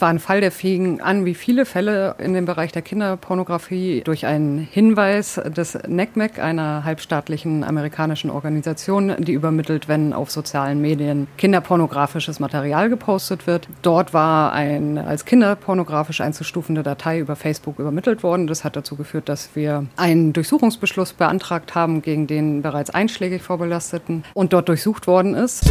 es war ein Fall, der fing an, wie viele Fälle in dem Bereich der Kinderpornografie, durch einen Hinweis des NECMEC, e einer halbstaatlichen amerikanischen Organisation, die übermittelt, wenn auf sozialen Medien kinderpornografisches Material gepostet wird. Dort war ein als kinderpornografisch einzustufende Datei über Facebook übermittelt worden. Das hat dazu geführt, dass wir einen Durchsuchungsbeschluss beantragt haben gegen den bereits einschlägig Vorbelasteten und dort durchsucht worden ist.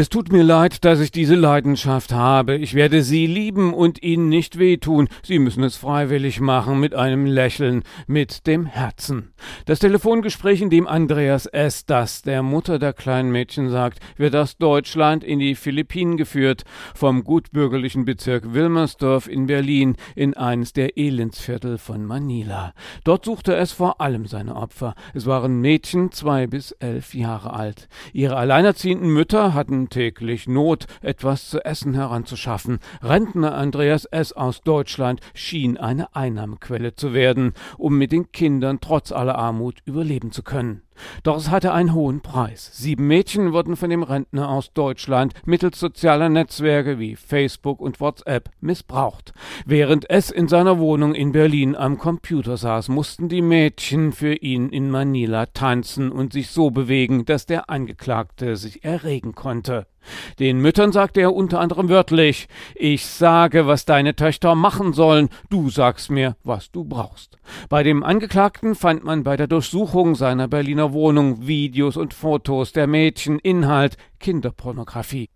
Es tut mir leid, dass ich diese Leidenschaft habe. Ich werde Sie lieben und Ihnen nicht wehtun. Sie müssen es freiwillig machen, mit einem Lächeln, mit dem Herzen. Das Telefongespräch, in dem Andreas S., das der Mutter der kleinen Mädchen sagt, wird aus Deutschland in die Philippinen geführt, vom gutbürgerlichen Bezirk Wilmersdorf in Berlin in eines der Elendsviertel von Manila. Dort suchte es vor allem seine Opfer. Es waren Mädchen zwei bis elf Jahre alt. Ihre alleinerziehenden Mütter hatten täglich Not, etwas zu essen heranzuschaffen. Rentner Andreas S. aus Deutschland schien eine Einnahmequelle zu werden, um mit den Kindern trotz aller Armut überleben zu können. Doch es hatte einen hohen Preis. Sieben Mädchen wurden von dem Rentner aus Deutschland mittels sozialer Netzwerke wie Facebook und WhatsApp missbraucht. Während es in seiner Wohnung in Berlin am Computer saß, mussten die Mädchen für ihn in Manila tanzen und sich so bewegen, dass der Angeklagte sich erregen konnte. Den Müttern sagte er unter anderem wörtlich Ich sage, was deine Töchter machen sollen, du sagst mir, was du brauchst. Bei dem Angeklagten fand man bei der Durchsuchung seiner Berliner Wohnung Videos und Fotos der Mädchen, Inhalt Kinderpornografie.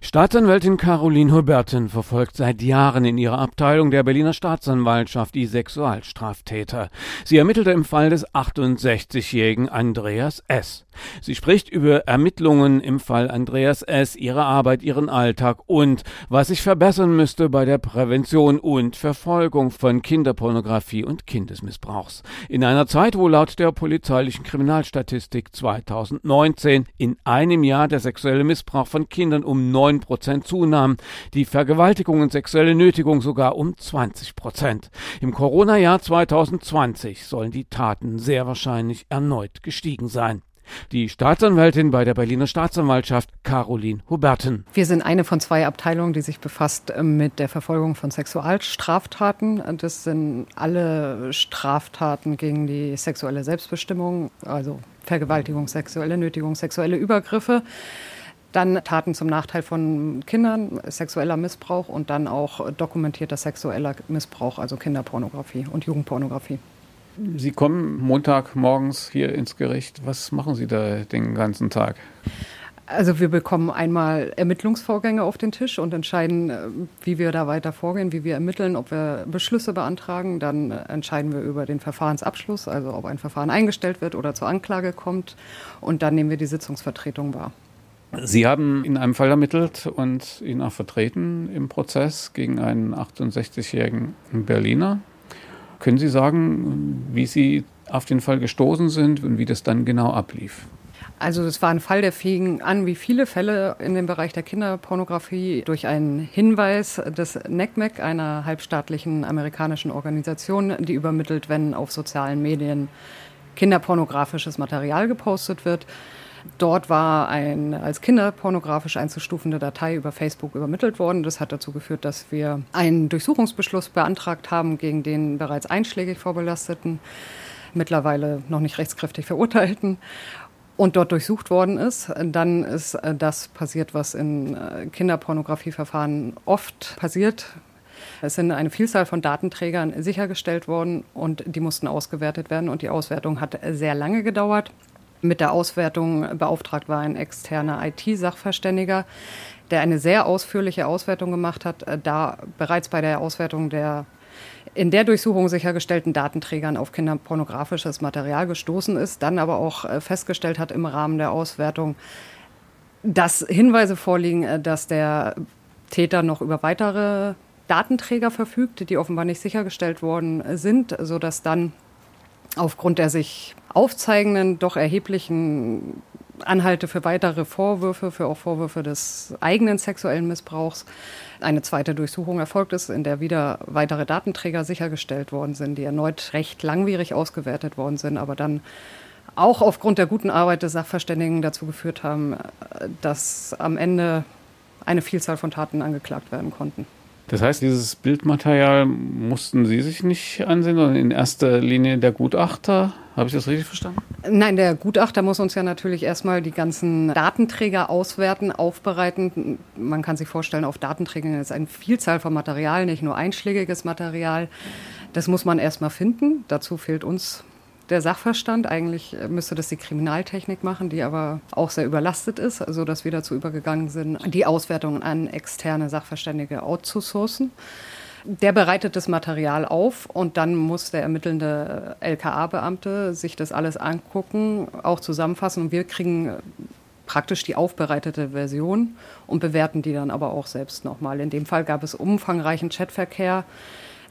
Staatsanwältin Caroline Huberten verfolgt seit Jahren in ihrer Abteilung der Berliner Staatsanwaltschaft die Sexualstraftäter. Sie ermittelte im Fall des 68-jährigen Andreas S. Sie spricht über Ermittlungen im Fall Andreas S., ihre Arbeit, ihren Alltag und was sich verbessern müsste bei der Prävention und Verfolgung von Kinderpornografie und Kindesmissbrauchs. In einer Zeit, wo laut der polizeilichen Kriminalstatistik 2019 in einem Jahr der Sexualität sexuelle Missbrauch von Kindern um 9 Prozent zunahm, die Vergewaltigung und sexuelle Nötigung sogar um 20 Prozent. Im Corona-Jahr 2020 sollen die Taten sehr wahrscheinlich erneut gestiegen sein. Die Staatsanwältin bei der Berliner Staatsanwaltschaft, Caroline Huberten. Wir sind eine von zwei Abteilungen, die sich befasst äh, mit der Verfolgung von Sexualstraftaten. Das sind alle Straftaten gegen die sexuelle Selbstbestimmung, also Vergewaltigung, sexuelle Nötigung, sexuelle Übergriffe. Dann Taten zum Nachteil von Kindern, sexueller Missbrauch und dann auch dokumentierter sexueller Missbrauch, also Kinderpornografie und Jugendpornografie. Sie kommen Montagmorgens hier ins Gericht. Was machen Sie da den ganzen Tag? Also wir bekommen einmal Ermittlungsvorgänge auf den Tisch und entscheiden, äh, wie wir da weiter vorgehen, wie wir ermitteln, ob wir Beschlüsse beantragen. Dann entscheiden wir über den Verfahrensabschluss, also ob ein Verfahren eingestellt wird oder zur Anklage kommt. Und dann nehmen wir die Sitzungsvertretung wahr. Sie haben in einem Fall ermittelt und ihn auch vertreten im Prozess gegen einen 68-jährigen Berliner. Können Sie sagen, wie Sie auf den Fall gestoßen sind und wie das dann genau ablief? Also es war ein Fall, der fing an, wie viele Fälle in dem Bereich der Kinderpornografie, durch einen Hinweis des NECMEC, e einer halbstaatlichen amerikanischen Organisation, die übermittelt, wenn auf sozialen Medien kinderpornografisches Material gepostet wird. Dort war ein als kinderpornografisch einzustufende Datei über Facebook übermittelt worden. Das hat dazu geführt, dass wir einen Durchsuchungsbeschluss beantragt haben gegen den bereits einschlägig vorbelasteten, mittlerweile noch nicht rechtskräftig verurteilten und dort durchsucht worden ist, dann ist äh, das passiert, was in äh, Kinderpornografieverfahren oft passiert. Es sind eine Vielzahl von Datenträgern sichergestellt worden und die mussten ausgewertet werden und die Auswertung hat sehr lange gedauert. Mit der Auswertung beauftragt war ein externer IT-Sachverständiger, der eine sehr ausführliche Auswertung gemacht hat, äh, da bereits bei der Auswertung der in der Durchsuchung sichergestellten Datenträgern auf kinderpornografisches Material gestoßen ist, dann aber auch äh, festgestellt hat im Rahmen der Auswertung, dass Hinweise vorliegen, äh, dass der Täter noch über weitere Datenträger verfügt, die offenbar nicht sichergestellt worden sind, sodass dann aufgrund der sich aufzeigenden, doch erheblichen Anhalte für weitere Vorwürfe, für auch Vorwürfe des eigenen sexuellen Missbrauchs. Eine zweite Durchsuchung erfolgt ist, in der wieder weitere Datenträger sichergestellt worden sind, die erneut recht langwierig ausgewertet worden sind, aber dann auch aufgrund der guten Arbeit des Sachverständigen dazu geführt haben, dass am Ende eine Vielzahl von Taten angeklagt werden konnten. Das heißt, dieses Bildmaterial mussten Sie sich nicht ansehen, sondern in erster Linie der Gutachter? Habe ich das richtig verstanden? Nein, der Gutachter muss uns ja natürlich erstmal die ganzen Datenträger auswerten, aufbereiten. Man kann sich vorstellen, auf Datenträgern ist eine Vielzahl von Material, nicht nur einschlägiges Material. Das muss man erstmal finden. Dazu fehlt uns der Sachverstand. Eigentlich müsste das die Kriminaltechnik machen, die aber auch sehr überlastet ist, also dass wir dazu übergegangen sind, die Auswertungen an externe Sachverständige outzusourcen. Der bereitet das Material auf und dann muss der ermittelnde LKA-Beamte sich das alles angucken, auch zusammenfassen und wir kriegen praktisch die aufbereitete Version und bewerten die dann aber auch selbst nochmal. In dem Fall gab es umfangreichen Chatverkehr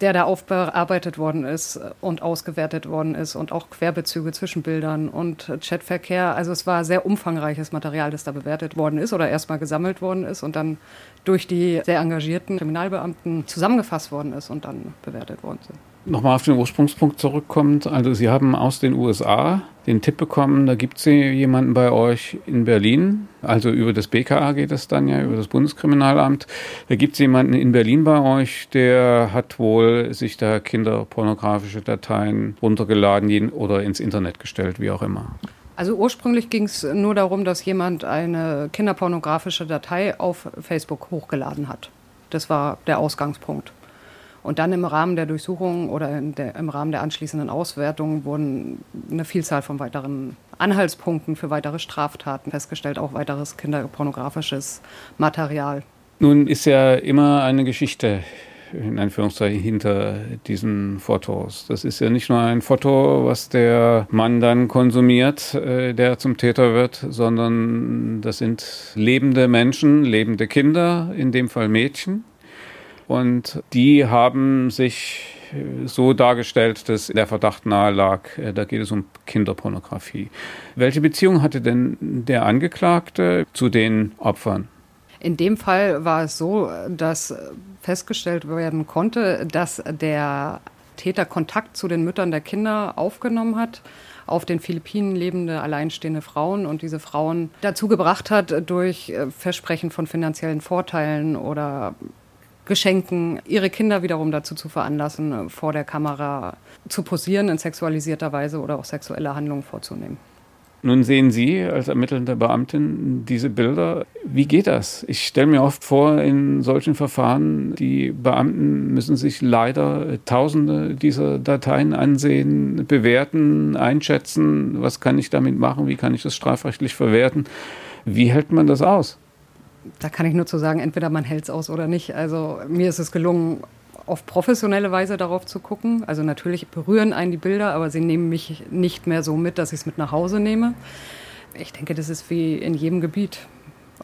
der da aufbearbeitet worden ist und ausgewertet worden ist und auch Querbezüge zwischen Bildern und Chatverkehr. Also es war sehr umfangreiches Material, das da bewertet worden ist oder erstmal gesammelt worden ist und dann durch die sehr engagierten Kriminalbeamten zusammengefasst worden ist und dann bewertet worden sind nochmal auf den Ursprungspunkt zurückkommt, also Sie haben aus den USA den Tipp bekommen, da gibt es jemanden bei euch in Berlin, also über das BKA geht es dann ja, über das Bundeskriminalamt. Da gibt es jemanden in Berlin bei euch, der hat wohl sich da kinderpornografische Dateien runtergeladen oder ins Internet gestellt, wie auch immer. Also ursprünglich ging es nur darum, dass jemand eine kinderpornografische Datei auf Facebook hochgeladen hat. Das war der Ausgangspunkt. Und dann im Rahmen der Durchsuchung oder der, im Rahmen der anschließenden Auswertung wurden eine Vielzahl von weiteren Anhaltspunkten für weitere Straftaten festgestellt, auch weiteres kinderpornografisches Material. Nun ist ja immer eine Geschichte in Anführungszeichen hinter diesen Fotos. Das ist ja nicht nur ein Foto, was der Mann dann konsumiert, äh, der zum Täter wird, sondern das sind lebende Menschen, lebende Kinder, in dem Fall Mädchen. Und die haben sich äh, so dargestellt, dass der Verdacht nahe lag, äh, da geht es um Kinderpornografie. Welche Beziehung hatte denn der Angeklagte zu den Opfern? In dem Fall war es so, dass festgestellt werden konnte, dass der Täter Kontakt zu den Müttern der Kinder aufgenommen hat auf den Philippinen lebende alleinstehende Frauen und diese Frauen dazu gebracht hat, durch äh, Versprechen von finanziellen Vorteilen oder Geschenken, ihre Kinder wiederum dazu zu veranlassen, vor der Kamera zu posieren in sexualisierter Weise oder auch sexuelle Handlungen vorzunehmen. Nun sehen Sie als ermittelnde Beamtin diese Bilder. Wie geht das? Ich stelle mir oft vor, in solchen Verfahren, die Beamten müssen sich leider Tausende dieser Dateien ansehen, bewerten, einschätzen. Was kann ich damit machen? Wie kann ich das strafrechtlich verwerten? Wie hält man das aus? Da kann ich nur zu sagen, entweder man hält es aus oder nicht. Also mir ist es gelungen, auf professionelle Weise darauf zu gucken. Also natürlich berühren einen die Bilder, aber sie nehmen mich nicht mehr so mit, dass ich es mit nach Hause nehme. Ich denke, das ist wie in jedem Gebiet.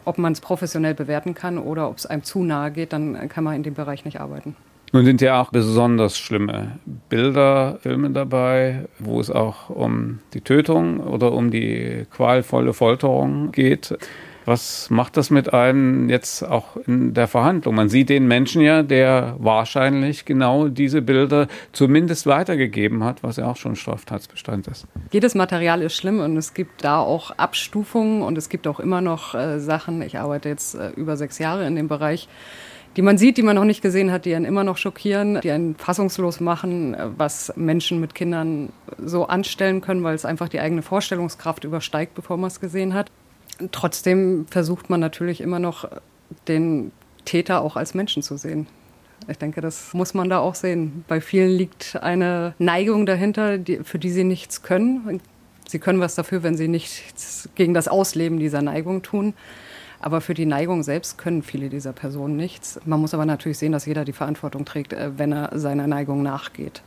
Ob man es professionell bewerten kann oder ob es einem zu nahe geht, dann kann man in dem Bereich nicht arbeiten. Nun sind ja auch besonders schlimme Bilder, Filme dabei, wo es auch um die Tötung oder um die qualvolle Folterung geht. Was macht das mit einem jetzt auch in der Verhandlung? Man sieht den Menschen ja, der wahrscheinlich genau diese Bilder zumindest weitergegeben hat, was ja auch schon Straftatsbestand ist. Jedes Material ist schlimm und es gibt da auch Abstufungen und es gibt auch immer noch äh, Sachen. Ich arbeite jetzt äh, über sechs Jahre in dem Bereich die man sieht, die man noch nicht gesehen hat, die einen immer noch schockieren, die einen fassungslos machen, äh, was Menschen mit Kindern so anstellen können, weil es einfach die eigene Vorstellungskraft übersteigt, bevor man es gesehen hat. Trotzdem versucht man natürlich immer noch, den Täter auch als Menschen zu sehen. Ich denke, das muss man da auch sehen. Bei vielen liegt eine Neigung dahinter, die, für die sie nichts können. Sie können was dafür, wenn sie nichts gegen das Ausleben dieser Neigung tun. Aber für die Neigung selbst können viele dieser Personen nichts. Man muss aber natürlich sehen, dass jeder die Verantwortung trägt, äh, wenn er seiner Neigung nachgeht.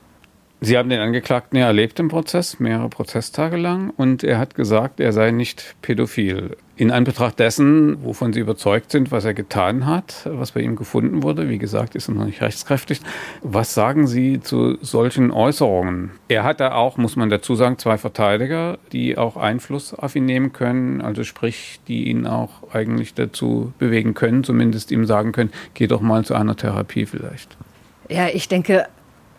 Sie haben den Angeklagten ja erlebt im Prozess, mehrere Prozesstage lang, und er hat gesagt, er sei nicht pädophil. In Anbetracht dessen, wovon Sie überzeugt sind, was er getan hat, was bei ihm gefunden wurde, wie gesagt, ist er noch nicht rechtskräftig. Was sagen Sie zu solchen Äußerungen? Er hatte auch, muss man dazu sagen, zwei Verteidiger, die auch Einfluss auf ihn nehmen können, also sprich, die ihn auch eigentlich dazu bewegen können, zumindest ihm sagen können, geh doch mal zu einer Therapie vielleicht. Ja, ich denke,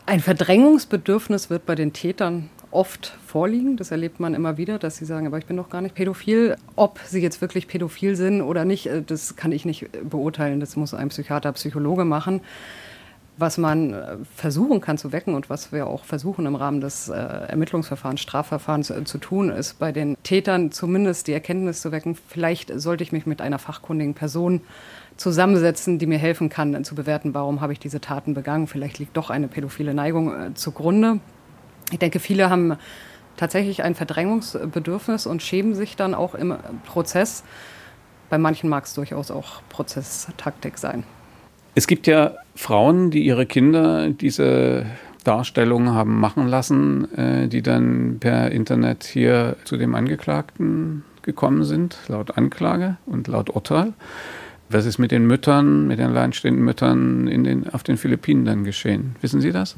ein Verdrängungsbedürfnis wird bei den Tätern oft vorliegen. Das erlebt man immer wieder, dass sie sagen, aber ich bin doch gar nicht pädophil. Ob sie jetzt wirklich pädophil sind oder nicht, äh, das kann ich nicht beurteilen. Das muss ein Psychiater, Psychologe machen. Was man äh, versuchen kann zu wecken und was wir auch versuchen im Rahmen des äh, Ermittlungsverfahrens, Strafverfahrens äh, zu tun, ist bei den Tätern zumindest die Erkenntnis zu wecken, vielleicht sollte ich mich mit einer fachkundigen Person zusammensetzen, die mir helfen kann, zu bewerten, warum habe ich diese Taten begangen. Vielleicht liegt doch eine pädophile Neigung äh, zugrunde. Ich denke, viele haben tatsächlich ein Verdrängungsbedürfnis und schämen sich dann auch im Prozess. Bei manchen mag es durchaus auch Prozesstaktik sein. Es gibt ja Frauen, die ihre Kinder diese Darstellungen haben machen lassen, äh, die dann per Internet hier zu dem Angeklagten gekommen sind, laut Anklage und laut Urteil. Was ist mit den Müttern, mit den alleinstehenden Müttern in den, auf den Philippinen dann geschehen? Wissen Sie das?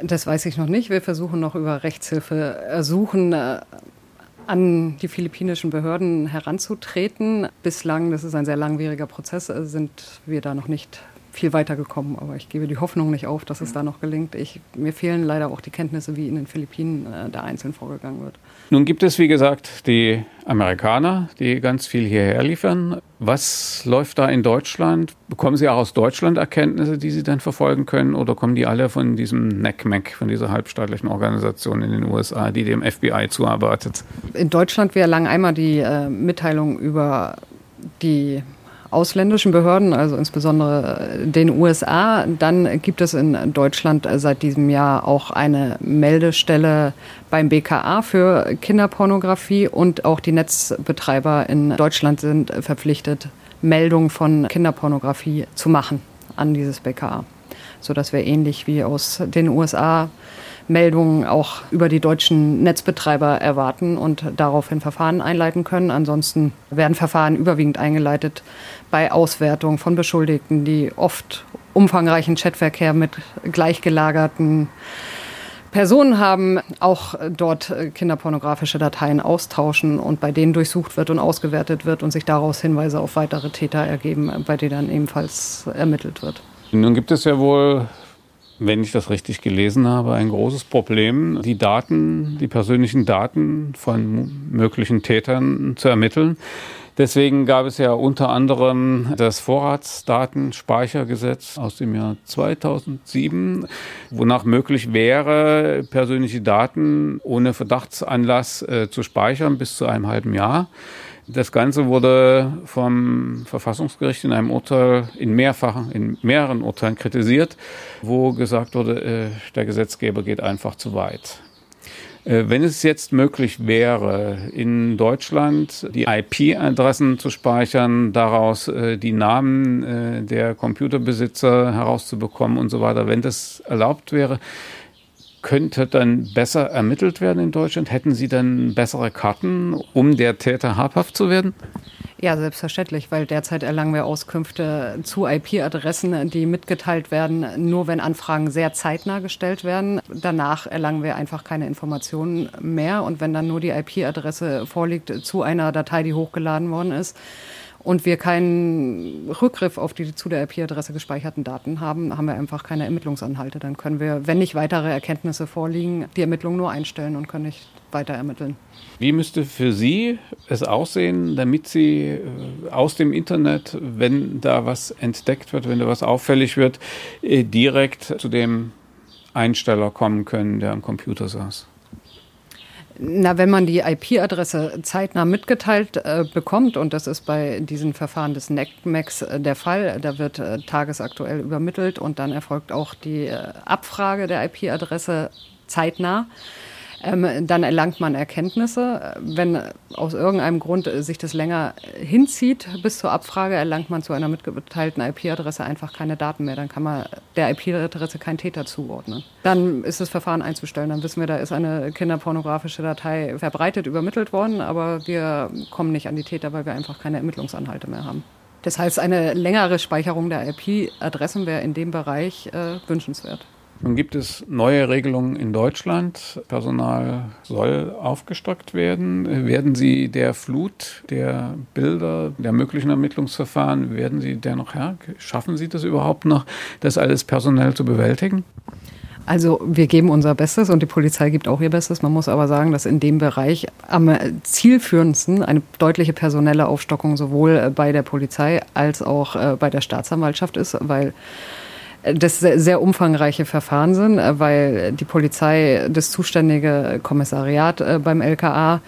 Das weiß ich noch nicht. Wir versuchen noch über Rechtshilfe ersuchen, äh, an die philippinischen Behörden heranzutreten. Bislang, das ist ein sehr langwieriger Prozess, äh, sind wir da noch nicht viel weiter gekommen. Aber ich gebe die Hoffnung nicht auf, dass es da noch gelingt. Ich, mir fehlen leider auch die Kenntnisse, wie in den Philippinen äh, da einzeln vorgegangen wird. Nun gibt es, wie gesagt, die Amerikaner, die ganz viel hierher liefern. Was läuft da in Deutschland? Bekommen Sie auch aus Deutschland Erkenntnisse, die Sie dann verfolgen können? Oder kommen die alle von diesem NECMEC, von dieser halbstaatlichen Organisation in den USA, die dem FBI zuarbeitet? In Deutschland wäre lang einmal die äh, Mitteilung über die ausländischen Behörden, also insbesondere den USA. Dann gibt es in Deutschland seit diesem Jahr auch eine Meldestelle beim BKA für Kinderpornografie und auch die Netzbetreiber in Deutschland sind verpflichtet, Meldungen von Kinderpornografie zu machen an dieses BKA, sodass wir ähnlich wie aus den USA Meldungen auch über die deutschen Netzbetreiber erwarten und daraufhin Verfahren einleiten können. Ansonsten werden Verfahren überwiegend eingeleitet bei Auswertung von Beschuldigten, die oft umfangreichen Chatverkehr mit gleichgelagerten Personen haben, auch dort kinderpornografische Dateien austauschen und bei denen durchsucht wird und ausgewertet wird und sich daraus Hinweise auf weitere Täter ergeben, bei denen dann ebenfalls ermittelt wird. Nun gibt es ja wohl wenn ich das richtig gelesen habe, ein großes Problem, die Daten, die persönlichen Daten von möglichen Tätern zu ermitteln. Deswegen gab es ja unter anderem das Vorratsdatenspeichergesetz aus dem Jahr 2007, wonach möglich wäre, persönliche Daten ohne Verdachtsanlass äh, zu speichern bis zu einem halben Jahr. Das Ganze wurde vom Verfassungsgericht in einem Urteil, in mehrfachen, in mehreren Urteilen kritisiert, wo gesagt wurde, äh, der Gesetzgeber geht einfach zu weit. Äh, wenn es jetzt möglich wäre, in Deutschland die IP-Adressen zu speichern, daraus äh, die Namen der Computerbesitzer herauszubekommen und so weiter, wenn das erlaubt wäre, könnte dann besser ermittelt werden in Deutschland? Hätten Sie dann bessere Karten, um der Täter habhaft zu werden? Ja, selbstverständlich, weil derzeit erlangen wir Auskünfte zu IP-Adressen, die mitgeteilt werden, nur wenn Anfragen sehr zeitnah gestellt werden. Danach erlangen wir einfach keine Informationen mehr. Und wenn dann nur die IP-Adresse vorliegt zu einer Datei, die hochgeladen worden ist, und wir keinen Rückgriff auf die zu der IP-Adresse gespeicherten Daten haben, haben wir einfach keine Ermittlungsanhalte. Dann können wir, wenn nicht weitere Erkenntnisse vorliegen, die Ermittlung nur einstellen und können nicht weiter ermitteln. Wie müsste für Sie es aussehen, damit Sie äh, aus dem Internet, wenn da was entdeckt wird, wenn da was auffällig wird, äh, direkt zu dem Einsteller kommen können, der am Computer saß? Na, wenn man die IP-Adresse zeitnah mitgeteilt äh, bekommt, und das ist bei diesen Verfahren des NECMEX äh, der Fall, da wird äh, tagesaktuell übermittelt und dann erfolgt auch die Abfrage der IP-Adresse zeitnah. Ähm, dann erlangt man Erkenntnisse. Wenn aus irgendeinem Grund sich das länger hinzieht bis zur Abfrage, erlangt man zu einer mitgeteilten IP-Adresse einfach keine Daten mehr. Dann kann man der IP-Adresse keinen Täter zuordnen. Dann ist das Verfahren einzustellen. Dann wissen wir, da ist eine kinderpornografische Datei verbreitet übermittelt worden, aber wir kommen nicht an die Täter, weil wir einfach keine Ermittlungsanhalte mehr haben. Das heißt, eine längere Speicherung der IP-Adressen wäre in dem Bereich äh, wünschenswert. Nun gibt es neue Regelungen in Deutschland. Personal soll aufgestockt werden. Werden Sie der Flut der Bilder, der möglichen Ermittlungsverfahren, werden Sie der noch Herr? Schaffen Sie das überhaupt noch, das alles personell zu bewältigen? Also wir geben unser Bestes und die Polizei gibt auch ihr Bestes. Man muss aber sagen, dass in dem Bereich am zielführendsten eine deutliche personelle Aufstockung sowohl bei der Polizei als auch äh, bei der Staatsanwaltschaft ist, weil das sehr umfangreiche Verfahren sind, äh, weil die Polizei, das zuständige Kommissariat äh, beim LKA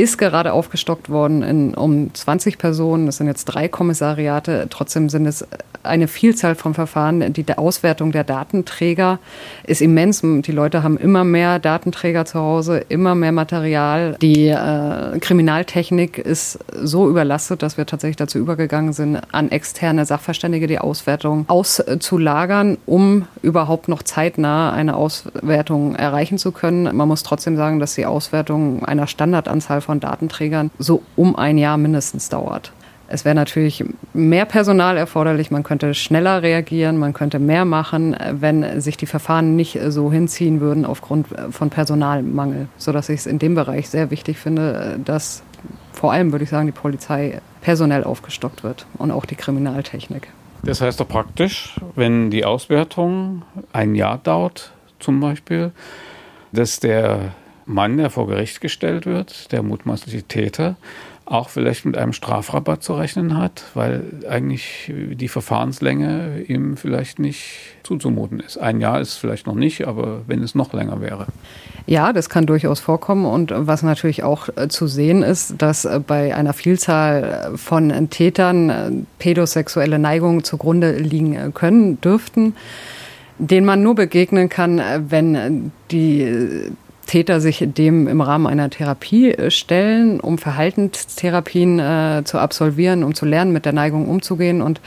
ist gerade aufgestockt worden in, um 20 Personen. Das sind jetzt drei Kommissariate. Trotzdem sind es eine Vielzahl von Verfahren. Die Auswertung der Datenträger ist immens. Die Leute haben immer mehr Datenträger zu Hause, immer mehr Material. Die äh, Kriminaltechnik ist so überlastet, dass wir tatsächlich dazu übergegangen sind, an externe Sachverständige die Auswertung auszulagern, um überhaupt noch zeitnah eine Auswertung erreichen zu können. Man muss trotzdem sagen, dass die Auswertung einer Standardanzahl von Datenträgern so um ein Jahr mindestens dauert. Es wäre natürlich mehr Personal erforderlich, man könnte schneller reagieren, man könnte mehr machen, wenn sich die Verfahren nicht so hinziehen würden aufgrund von Personalmangel, sodass ich es in dem Bereich sehr wichtig finde, dass vor allem, würde ich sagen, die Polizei personell aufgestockt wird und auch die Kriminaltechnik. Das heißt doch praktisch, wenn die Auswertung ein Jahr dauert, zum Beispiel, dass der Mann, der vor Gericht gestellt wird, der mutmaßliche Täter, auch vielleicht mit einem Strafrabatt zu rechnen hat, weil eigentlich die Verfahrenslänge ihm vielleicht nicht zuzumuten ist. Ein Jahr ist vielleicht noch nicht, aber wenn es noch länger wäre. Ja, das kann durchaus vorkommen. Und was natürlich auch äh, zu sehen ist, dass äh, bei einer Vielzahl von Tätern äh, pädosexuelle Neigungen zugrunde liegen können, dürften, denen man nur begegnen kann, wenn die Täter sich dem im Rahmen einer Therapie äh, stellen, um Verhaltenstherapien äh, zu absolvieren, um zu lernen, mit der Neigung umzugehen. Und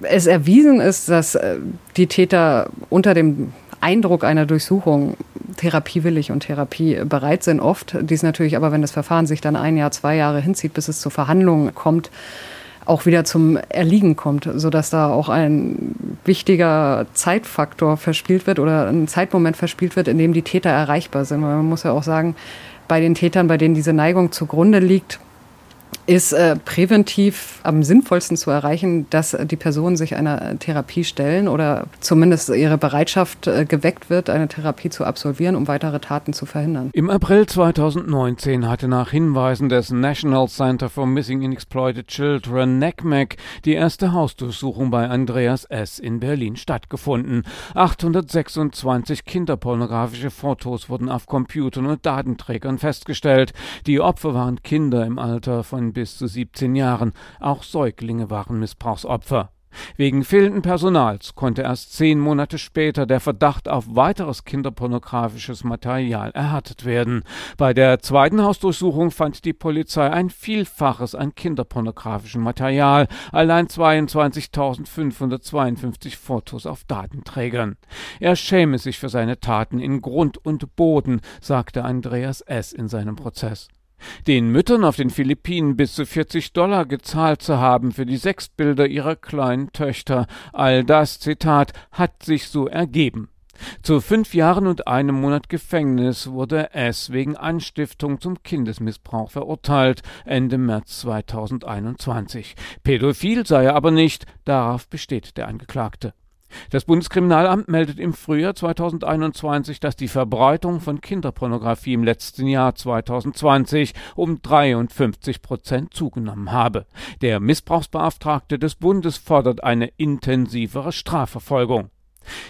es erwiesen ist, dass äh, die Täter unter dem Eindruck einer Durchsuchung therapiewillig und therapiebereit sind oft. Dies natürlich aber, wenn das Verfahren sich dann ein Jahr, zwei Jahre hinzieht, bis es zu Verhandlungen kommt, auch wieder zum Erliegen kommt, sodass da auch ein wichtiger Zeitfaktor verspielt wird oder ein Zeitmoment verspielt wird, in dem die Täter erreichbar sind. Man muss ja auch sagen, bei den Tätern, bei denen diese Neigung zugrunde liegt, ist äh, präventiv am sinnvollsten zu erreichen, dass die Personen sich einer Therapie stellen oder zumindest ihre Bereitschaft äh, geweckt wird, eine Therapie zu absolvieren, um weitere Taten zu verhindern. Im April 2019 hatte nach Hinweisen des National Center for Missing and Exploited Children NECMEC die erste Hausdurchsuchung bei Andreas S. in Berlin stattgefunden. 826 kinderpornografische Fotos wurden auf Computern und Datenträgern festgestellt. Die Opfer waren Kinder im Alter von bis zu 17 Jahren. Auch Säuglinge waren Missbrauchsopfer. Wegen fehlenden Personals konnte erst zehn Monate später der Verdacht auf weiteres kinderpornografisches Material erhärtet werden. Bei der zweiten Hausdurchsuchung fand die Polizei ein Vielfaches an kinderpornografischem Material, allein 22.552 Fotos auf Datenträgern. Er schäme sich für seine Taten in Grund und Boden, sagte Andreas S. in seinem Prozess den Müttern auf den Philippinen bis zu 40 Dollar gezahlt zu haben für die Sexbilder ihrer kleinen Töchter. All das, Zitat, hat sich so ergeben. Zu fünf Jahren und einem Monat Gefängnis wurde es wegen Anstiftung zum Kindesmissbrauch verurteilt, Ende März 2021. Pädophil sei er aber nicht, darauf besteht der Angeklagte. Das Bundeskriminalamt meldet im Frühjahr 2021, dass die Verbreitung von Kinderpornografie im letzten Jahr 2020 um 53 Prozent zugenommen habe. Der Missbrauchsbeauftragte des Bundes fordert eine intensivere Strafverfolgung.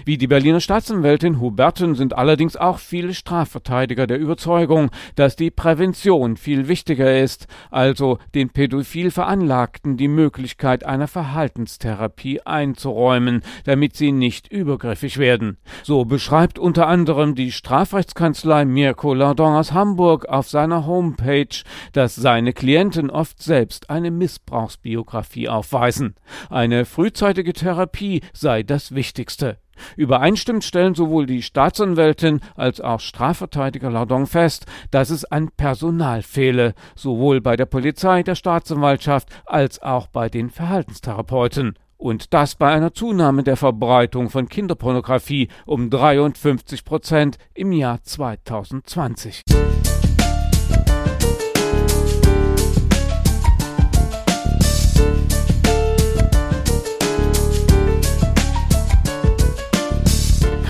Wie die Berliner Staatsanwältin Huberten sind allerdings auch viele Strafverteidiger der Überzeugung, dass die Prävention viel wichtiger ist, also den pädophil Veranlagten die Möglichkeit einer Verhaltenstherapie einzuräumen, damit sie nicht übergriffig werden. So beschreibt unter anderem die Strafrechtskanzlei Mirko Lardon aus Hamburg auf seiner Homepage, dass seine Klienten oft selbst eine Missbrauchsbiografie aufweisen. Eine frühzeitige Therapie sei das Wichtigste. Übereinstimmend stellen sowohl die Staatsanwältin als auch Strafverteidiger Lardon fest, dass es an Personal fehle, sowohl bei der Polizei, der Staatsanwaltschaft als auch bei den Verhaltenstherapeuten. Und das bei einer Zunahme der Verbreitung von Kinderpornografie um 53 Prozent im Jahr 2020.